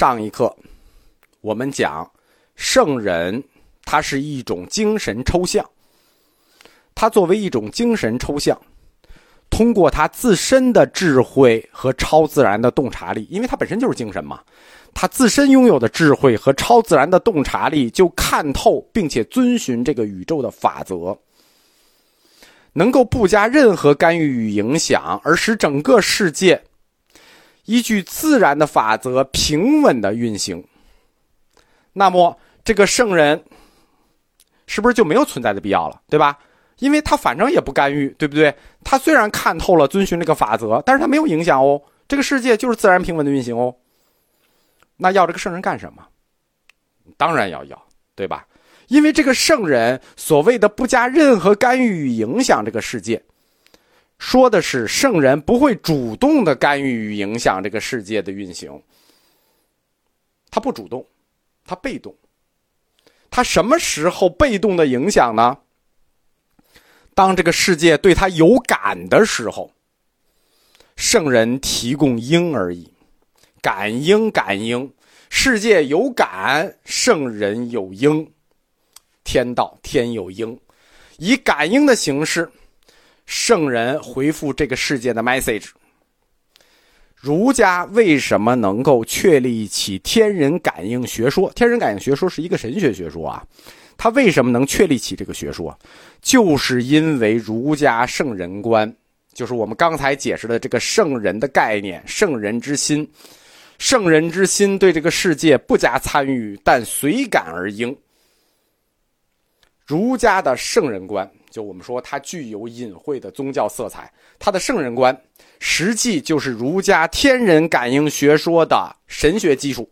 上一课我们讲圣人，他是一种精神抽象。他作为一种精神抽象，通过他自身的智慧和超自然的洞察力，因为他本身就是精神嘛，他自身拥有的智慧和超自然的洞察力，就看透并且遵循这个宇宙的法则，能够不加任何干预与影响，而使整个世界。依据自然的法则平稳的运行，那么这个圣人是不是就没有存在的必要了？对吧？因为他反正也不干预，对不对？他虽然看透了遵循这个法则，但是他没有影响哦。这个世界就是自然平稳的运行哦。那要这个圣人干什么？当然要要，对吧？因为这个圣人所谓的不加任何干预与影响这个世界。说的是圣人不会主动的干预与影响这个世界的运行，他不主动，他被动。他什么时候被动的影响呢？当这个世界对他有感的时候，圣人提供应而已。感应，感应，世界有感，圣人有应。天道，天有应，以感应的形式。圣人回复这个世界的 message。儒家为什么能够确立起天人感应学说？天人感应学说是一个神学学说啊，他为什么能确立起这个学说？就是因为儒家圣人观，就是我们刚才解释的这个圣人的概念，圣人之心，圣人之心对这个世界不加参与，但随感而应。儒家的圣人观。就我们说，它具有隐晦的宗教色彩。它的圣人观，实际就是儒家天人感应学说的神学基础，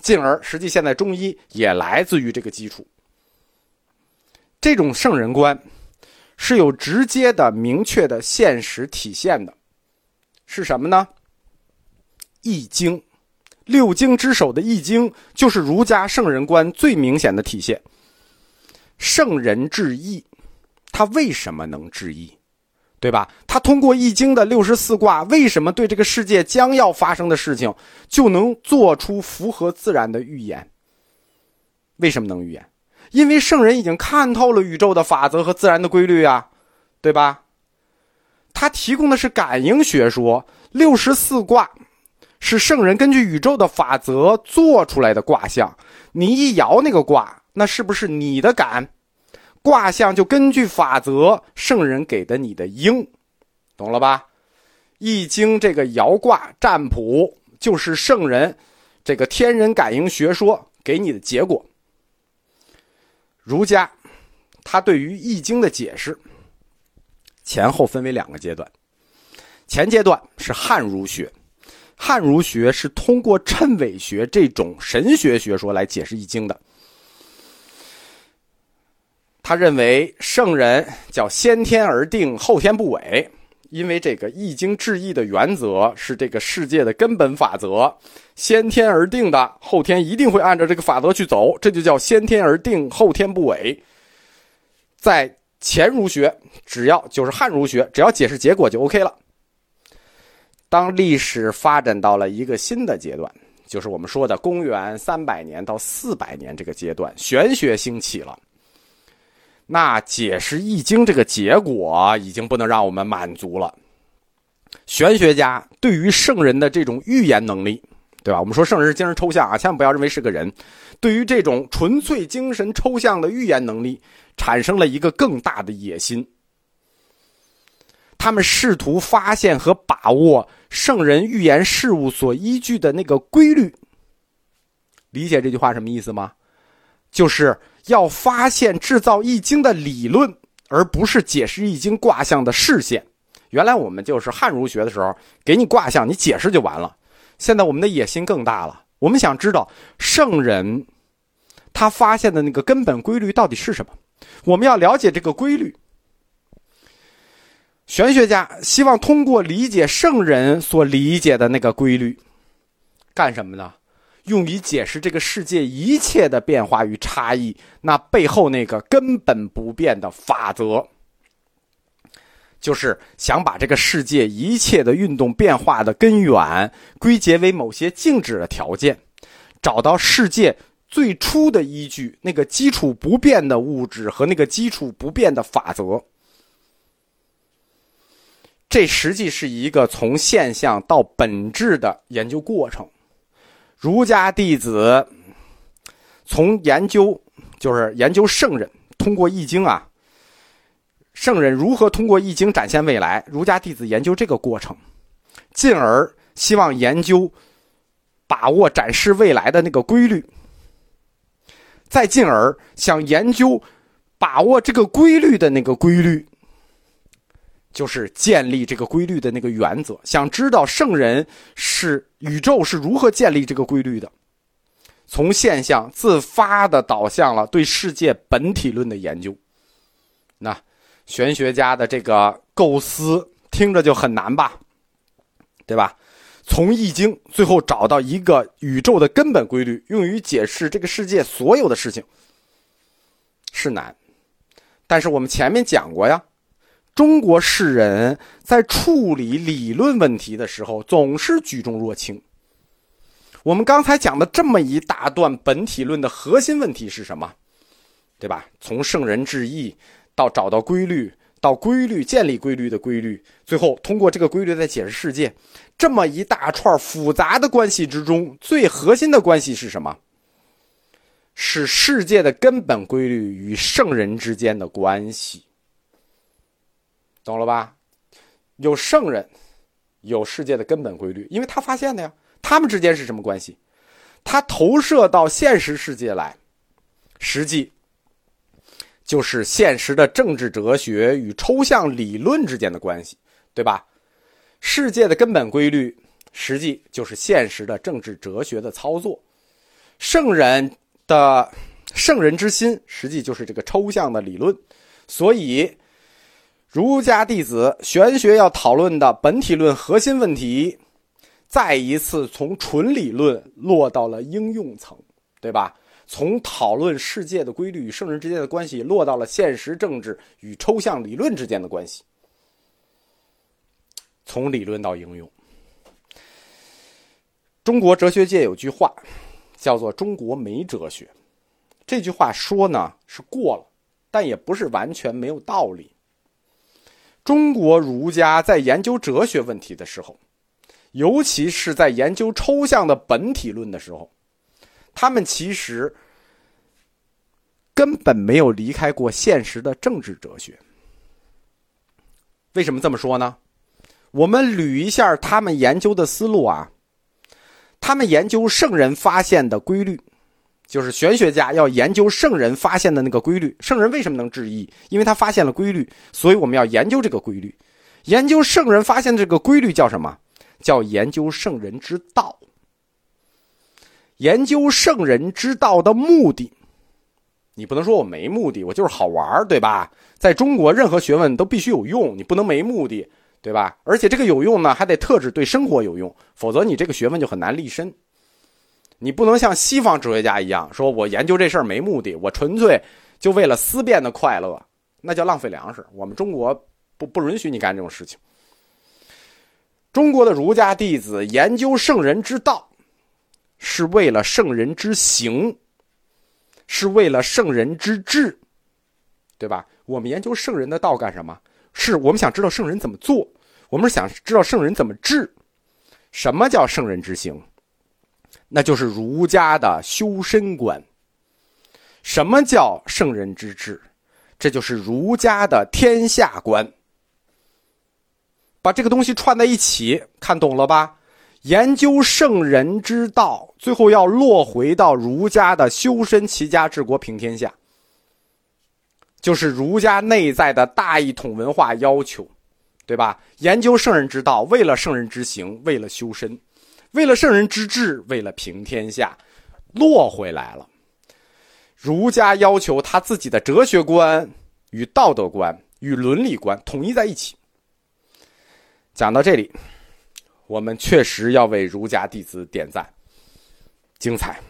进而实际现在中医也来自于这个基础。这种圣人观是有直接的、明确的现实体现的，是什么呢？《易经》，六经之首的《易经》就是儒家圣人观最明显的体现。圣人治易。他为什么能治易，对吧？他通过易经的六十四卦，为什么对这个世界将要发生的事情就能做出符合自然的预言？为什么能预言？因为圣人已经看透了宇宙的法则和自然的规律啊，对吧？他提供的是感应学说，六十四卦是圣人根据宇宙的法则做出来的卦象。你一摇那个卦，那是不是你的感？卦象就根据法则，圣人给的你的应，懂了吧？易经这个爻卦占卜就是圣人这个天人感应学说给你的结果。儒家他对于易经的解释前后分为两个阶段，前阶段是汉儒学，汉儒学是通过谶纬学这种神学学说来解释易经的。他认为圣人叫先天而定，后天不违，因为这个易经治易的原则是这个世界的根本法则，先天而定的，后天一定会按照这个法则去走，这就叫先天而定，后天不违。在前儒学，只要就是汉儒学，只要解释结果就 OK 了。当历史发展到了一个新的阶段，就是我们说的公元三百年到四百年这个阶段，玄学兴起了。那解释《易经》这个结果已经不能让我们满足了。玄学家对于圣人的这种预言能力，对吧？我们说圣人是精神抽象啊，千万不要认为是个人。对于这种纯粹精神抽象的预言能力，产生了一个更大的野心。他们试图发现和把握圣人预言事物所依据的那个规律。理解这句话什么意思吗？就是。要发现制造易经的理论，而不是解释易经卦象的视线。原来我们就是汉儒学的时候，给你卦象，你解释就完了。现在我们的野心更大了，我们想知道圣人他发现的那个根本规律到底是什么。我们要了解这个规律。玄学家希望通过理解圣人所理解的那个规律，干什么呢？用以解释这个世界一切的变化与差异，那背后那个根本不变的法则，就是想把这个世界一切的运动变化的根源归结为某些静止的条件，找到世界最初的依据，那个基础不变的物质和那个基础不变的法则。这实际是一个从现象到本质的研究过程。儒家弟子从研究，就是研究圣人通过《易经》啊，圣人如何通过《易经》展现未来？儒家弟子研究这个过程，进而希望研究、把握、展示未来的那个规律，再进而想研究、把握这个规律的那个规律。就是建立这个规律的那个原则，想知道圣人是宇宙是如何建立这个规律的，从现象自发的导向了对世界本体论的研究。那玄学家的这个构思听着就很难吧，对吧？从易经最后找到一个宇宙的根本规律，用于解释这个世界所有的事情是难，但是我们前面讲过呀。中国世人在处理理论问题的时候，总是举重若轻。我们刚才讲的这么一大段本体论的核心问题是什么？对吧？从圣人至义，到找到规律，到规律建立规律的规律，最后通过这个规律再解释世界，这么一大串复杂的关系之中，最核心的关系是什么？是世界的根本规律与圣人之间的关系。懂了吧？有圣人，有世界的根本规律，因为他发现的呀。他们之间是什么关系？他投射到现实世界来，实际就是现实的政治哲学与抽象理论之间的关系，对吧？世界的根本规律，实际就是现实的政治哲学的操作。圣人的圣人之心，实际就是这个抽象的理论，所以。儒家弟子玄学要讨论的本体论核心问题，再一次从纯理论落到了应用层，对吧？从讨论世界的规律与圣人之间的关系，落到了现实政治与抽象理论之间的关系。从理论到应用，中国哲学界有句话，叫做“中国没哲学”。这句话说呢是过了，但也不是完全没有道理。中国儒家在研究哲学问题的时候，尤其是在研究抽象的本体论的时候，他们其实根本没有离开过现实的政治哲学。为什么这么说呢？我们捋一下他们研究的思路啊，他们研究圣人发现的规律。就是玄学家要研究圣人发现的那个规律。圣人为什么能治异？因为他发现了规律，所以我们要研究这个规律。研究圣人发现的这个规律叫什么？叫研究圣人之道。研究圣人之道的目的，你不能说我没目的，我就是好玩对吧？在中国，任何学问都必须有用，你不能没目的，对吧？而且这个有用呢，还得特指对生活有用，否则你这个学问就很难立身。你不能像西方哲学家一样，说我研究这事儿没目的，我纯粹就为了思辨的快乐，那叫浪费粮食。我们中国不不允许你干这种事情。中国的儒家弟子研究圣人之道，是为了圣人之行，是为了圣人之治，对吧？我们研究圣人的道干什么？是我们想知道圣人怎么做，我们想知道圣人怎么治。什么叫圣人之行？那就是儒家的修身观。什么叫圣人之治？这就是儒家的天下观。把这个东西串在一起，看懂了吧？研究圣人之道，最后要落回到儒家的修身齐家治国平天下，就是儒家内在的大一统文化要求，对吧？研究圣人之道，为了圣人之行，为了修身。为了圣人之治，为了平天下，落回来了。儒家要求他自己的哲学观与道德观与伦理观统一在一起。讲到这里，我们确实要为儒家弟子点赞，精彩。